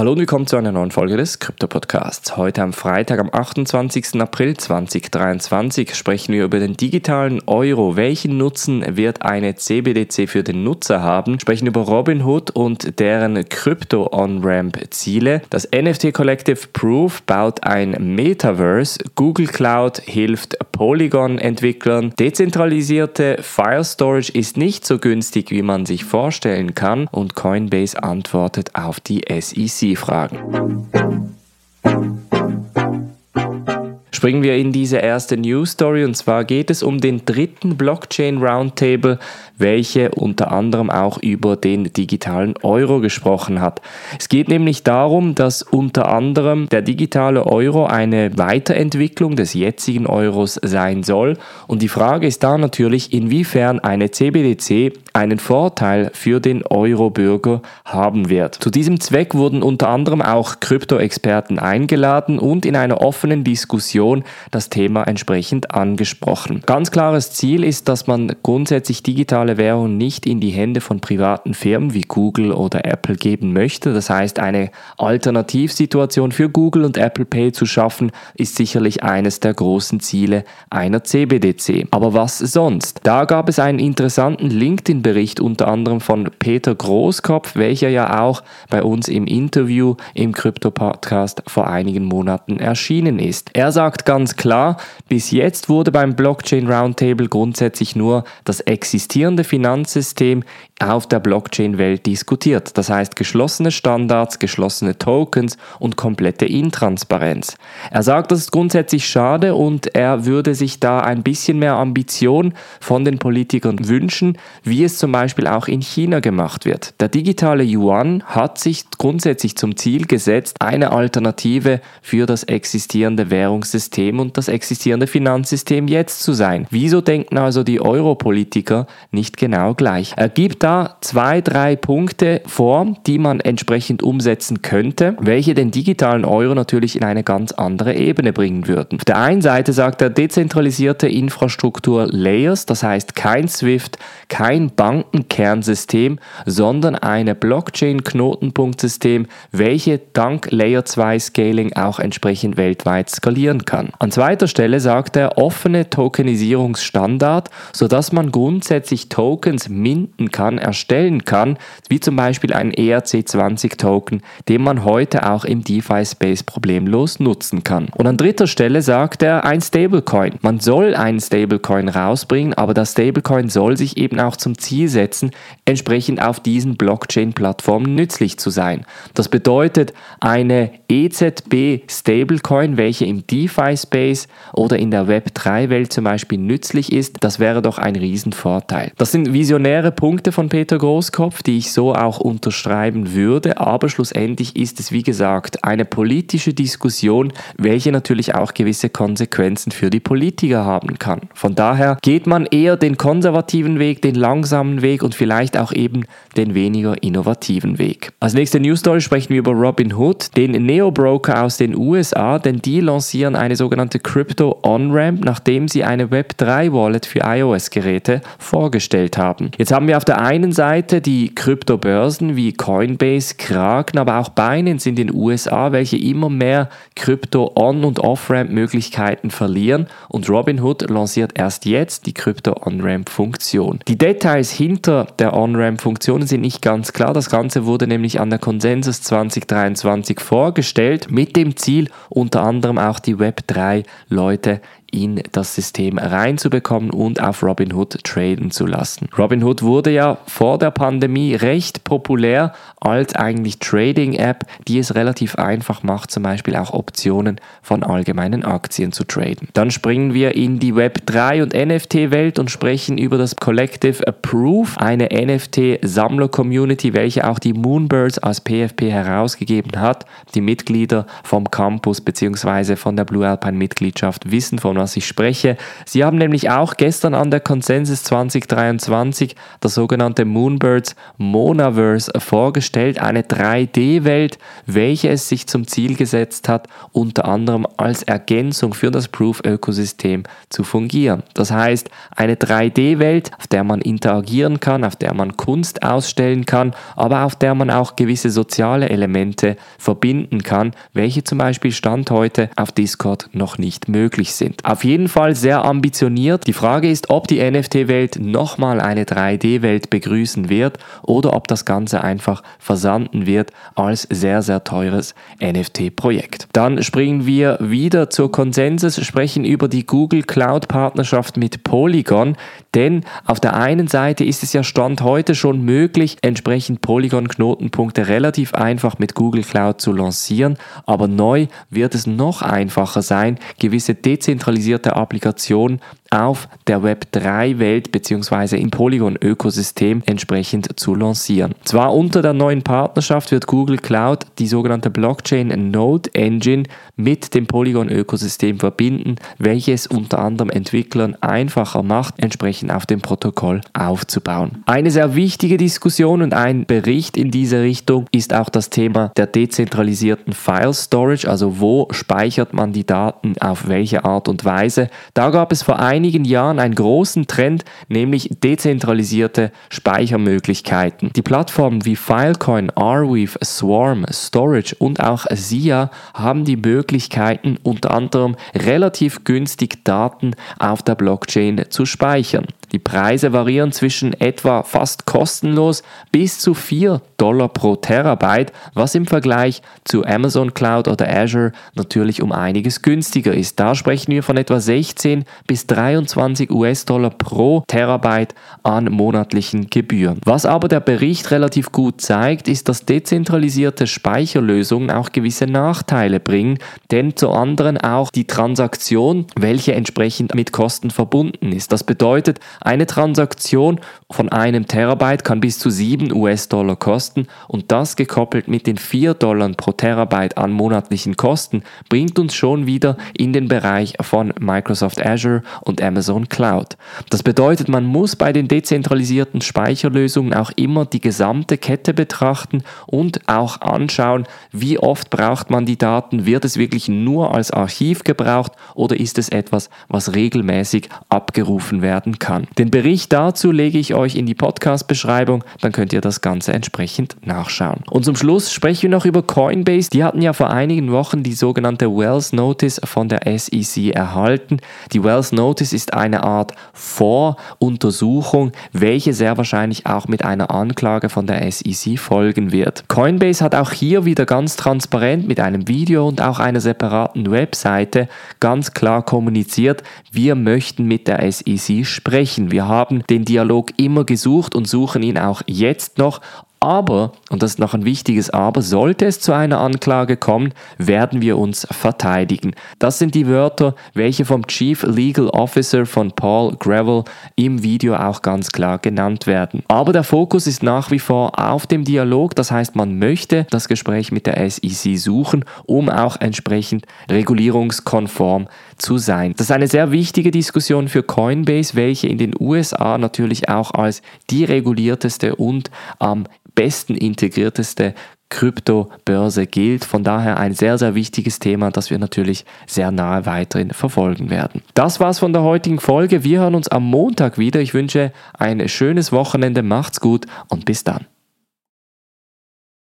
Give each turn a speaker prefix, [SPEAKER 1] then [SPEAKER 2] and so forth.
[SPEAKER 1] Hallo und willkommen zu einer neuen Folge des Krypto-Podcasts. Heute am Freitag, am 28. April 2023, sprechen wir über den digitalen Euro. Welchen Nutzen wird eine CBDC für den Nutzer haben? Sprechen über Robinhood und deren Krypto-On-Ramp-Ziele. Das NFT Collective Proof baut ein Metaverse. Google Cloud hilft Polygon-Entwicklern. Dezentralisierte File Storage ist nicht so günstig, wie man sich vorstellen kann. Und Coinbase antwortet auf die SEC. Sie-Fragen. Springen wir in diese erste News Story und zwar geht es um den dritten Blockchain Roundtable, welche unter anderem auch über den digitalen Euro gesprochen hat. Es geht nämlich darum, dass unter anderem der digitale Euro eine Weiterentwicklung des jetzigen Euros sein soll und die Frage ist da natürlich, inwiefern eine CBDC einen Vorteil für den Euro-Bürger haben wird. Zu diesem Zweck wurden unter anderem auch Krypto-Experten eingeladen und in einer offenen Diskussion das Thema entsprechend angesprochen. Ganz klares Ziel ist, dass man grundsätzlich digitale Währungen nicht in die Hände von privaten Firmen wie Google oder Apple geben möchte. Das heißt, eine Alternativsituation für Google und Apple Pay zu schaffen, ist sicherlich eines der großen Ziele einer CBDC. Aber was sonst? Da gab es einen interessanten LinkedIn Bericht unter anderem von Peter Großkopf, welcher ja auch bei uns im Interview im Krypto-Podcast vor einigen Monaten erschienen ist. Er sagt ganz klar, bis jetzt wurde beim Blockchain Roundtable grundsätzlich nur das existierende Finanzsystem auf der Blockchain-Welt diskutiert. Das heißt geschlossene Standards, geschlossene Tokens und komplette Intransparenz. Er sagt, das ist grundsätzlich schade und er würde sich da ein bisschen mehr Ambition von den Politikern wünschen, wie es zum Beispiel auch in China gemacht wird. Der digitale Yuan hat sich grundsätzlich zum Ziel gesetzt, eine Alternative für das existierende Währungssystem und das existierende Finanzsystem jetzt zu sein. Wieso denken also die Europolitiker nicht genau gleich? Er gibt da da zwei, drei Punkte vor, die man entsprechend umsetzen könnte, welche den digitalen Euro natürlich in eine ganz andere Ebene bringen würden. Auf der einen Seite sagt er dezentralisierte Infrastruktur Layers, das heißt kein SWIFT, kein Bankenkernsystem, sondern eine Blockchain-Knotenpunktsystem, welche dank Layer 2 Scaling auch entsprechend weltweit skalieren kann. An zweiter Stelle sagt er offene Tokenisierungsstandard, sodass man grundsätzlich Tokens minden kann erstellen kann, wie zum Beispiel ein ERC20-Token, den man heute auch im DeFi-Space problemlos nutzen kann. Und an dritter Stelle sagt er ein Stablecoin. Man soll einen Stablecoin rausbringen, aber das Stablecoin soll sich eben auch zum Ziel setzen, entsprechend auf diesen Blockchain-Plattformen nützlich zu sein. Das bedeutet, eine EZB Stablecoin, welche im DeFi-Space oder in der Web3-Welt zum Beispiel nützlich ist, das wäre doch ein Riesenvorteil. Das sind visionäre Punkte von Peter Großkopf, die ich so auch unterschreiben würde, aber schlussendlich ist es, wie gesagt, eine politische Diskussion, welche natürlich auch gewisse Konsequenzen für die Politiker haben kann. Von daher geht man eher den konservativen Weg, den langsamen Weg und vielleicht auch eben den weniger innovativen Weg. Als nächste News Story sprechen wir über Robinhood, den Neo-Broker aus den USA, denn die lancieren eine sogenannte Crypto On-Ramp, nachdem sie eine Web3-Wallet für iOS-Geräte vorgestellt haben. Jetzt haben wir auf der einen Seite die Kryptobörsen wie Coinbase, Kraken, aber auch Binance in den USA, welche immer mehr Krypto-On- und Off-Ramp-Möglichkeiten verlieren und Robinhood lanciert erst jetzt die Krypto-On-Ramp-Funktion. Die Details hinter der On-Ramp-Funktion sind nicht ganz klar. Das Ganze wurde nämlich an der Consensus 2023 vorgestellt mit dem Ziel, unter anderem auch die Web3-Leute in das System reinzubekommen und auf Robinhood traden zu lassen. Robinhood wurde ja vor der Pandemie recht populär als eigentlich Trading-App, die es relativ einfach macht, zum Beispiel auch Optionen von allgemeinen Aktien zu traden. Dann springen wir in die Web3 und NFT-Welt und sprechen über das Collective Approve, eine NFT-Sammler-Community, welche auch die Moonbirds als PFP herausgegeben hat. Die Mitglieder vom Campus bzw. von der Blue Alpine Mitgliedschaft wissen, von was ich spreche. Sie haben nämlich auch gestern an der Consensus 2023 das sogenannte Moonbirds Monaverse vorgestellt, eine 3D-Welt, welche es sich zum Ziel gesetzt hat, unter anderem als Ergänzung für das Proof-Ökosystem zu fungieren. Das heißt, eine 3D-Welt, auf der man interagieren kann, auf der man Kunst ausstellen kann, aber auf der man auch gewisse soziale Elemente verbinden kann, welche zum Beispiel Stand heute auf Discord noch nicht möglich sind. Auf jeden Fall sehr ambitioniert. Die Frage ist, ob die NFT-Welt nochmal eine 3D-Welt begrüßen wird oder ob das Ganze einfach versanden wird als sehr, sehr teures NFT-Projekt. Dann springen wir wieder zur Konsensus, sprechen über die Google Cloud-Partnerschaft mit Polygon, denn auf der einen Seite ist es ja Stand heute schon möglich, entsprechend Polygon-Knotenpunkte relativ einfach mit Google Cloud zu lancieren, aber neu wird es noch einfacher sein, gewisse dezentralisierte Applikationen auf der Web3-Welt bzw. im Polygon-Ökosystem entsprechend zu lancieren. Zwar unter der neuen Partnerschaft wird Google Cloud die sogenannte Blockchain Node Engine mit dem Polygon-Ökosystem verbinden, welches unter anderem Entwicklern einfacher macht, entsprechend auf dem Protokoll aufzubauen. Eine sehr wichtige Diskussion und ein Bericht in diese Richtung ist auch das Thema der dezentralisierten File Storage, also wo speichert man die Daten auf welche Art und Weise. Da gab es vor ein einigen Jahren einen großen Trend, nämlich dezentralisierte Speichermöglichkeiten. Die Plattformen wie Filecoin, Arweave, Swarm, Storage und auch SIA haben die Möglichkeiten, unter anderem relativ günstig Daten auf der Blockchain zu speichern. Die Preise variieren zwischen etwa fast kostenlos bis zu 4 Dollar pro Terabyte, was im Vergleich zu Amazon Cloud oder Azure natürlich um einiges günstiger ist. Da sprechen wir von etwa 16 bis 23 US-Dollar pro Terabyte an monatlichen Gebühren. Was aber der Bericht relativ gut zeigt, ist, dass dezentralisierte Speicherlösungen auch gewisse Nachteile bringen, denn zu anderen auch die Transaktion, welche entsprechend mit Kosten verbunden ist. Das bedeutet, eine Transaktion von einem Terabyte kann bis zu 7 US-Dollar kosten und das gekoppelt mit den 4 Dollar pro Terabyte an monatlichen Kosten bringt uns schon wieder in den Bereich von Microsoft Azure und Amazon Cloud. Das bedeutet, man muss bei den dezentralisierten Speicherlösungen auch immer die gesamte Kette betrachten und auch anschauen, wie oft braucht man die Daten, wird es wirklich nur als Archiv gebraucht oder ist es etwas, was regelmäßig abgerufen werden kann. Den Bericht dazu lege ich euch in die Podcast-Beschreibung, dann könnt ihr das Ganze entsprechend nachschauen. Und zum Schluss sprechen wir noch über Coinbase. Die hatten ja vor einigen Wochen die sogenannte Wells Notice von der SEC erhalten. Die Wells Notice ist eine Art Voruntersuchung, welche sehr wahrscheinlich auch mit einer Anklage von der SEC folgen wird. Coinbase hat auch hier wieder ganz transparent mit einem Video und auch einer separaten Webseite ganz klar kommuniziert, wir möchten mit der SEC sprechen. Wir haben den Dialog immer gesucht und suchen ihn auch jetzt noch, aber, und das ist noch ein wichtiges Aber, sollte es zu einer Anklage kommen, werden wir uns verteidigen. Das sind die Wörter, welche vom Chief Legal Officer von Paul Gravel im Video auch ganz klar genannt werden. Aber der Fokus ist nach wie vor auf dem Dialog, das heißt, man möchte das Gespräch mit der SEC suchen, um auch entsprechend regulierungskonform zu sein. Das ist eine sehr wichtige Diskussion für Coinbase, welche in den USA natürlich auch als die regulierteste und am besten integrierteste Kryptobörse gilt. Von daher ein sehr, sehr wichtiges Thema, das wir natürlich sehr nahe weiterhin verfolgen werden. Das war's von der heutigen Folge. Wir hören uns am Montag wieder. Ich wünsche ein schönes Wochenende. Macht's gut und bis dann.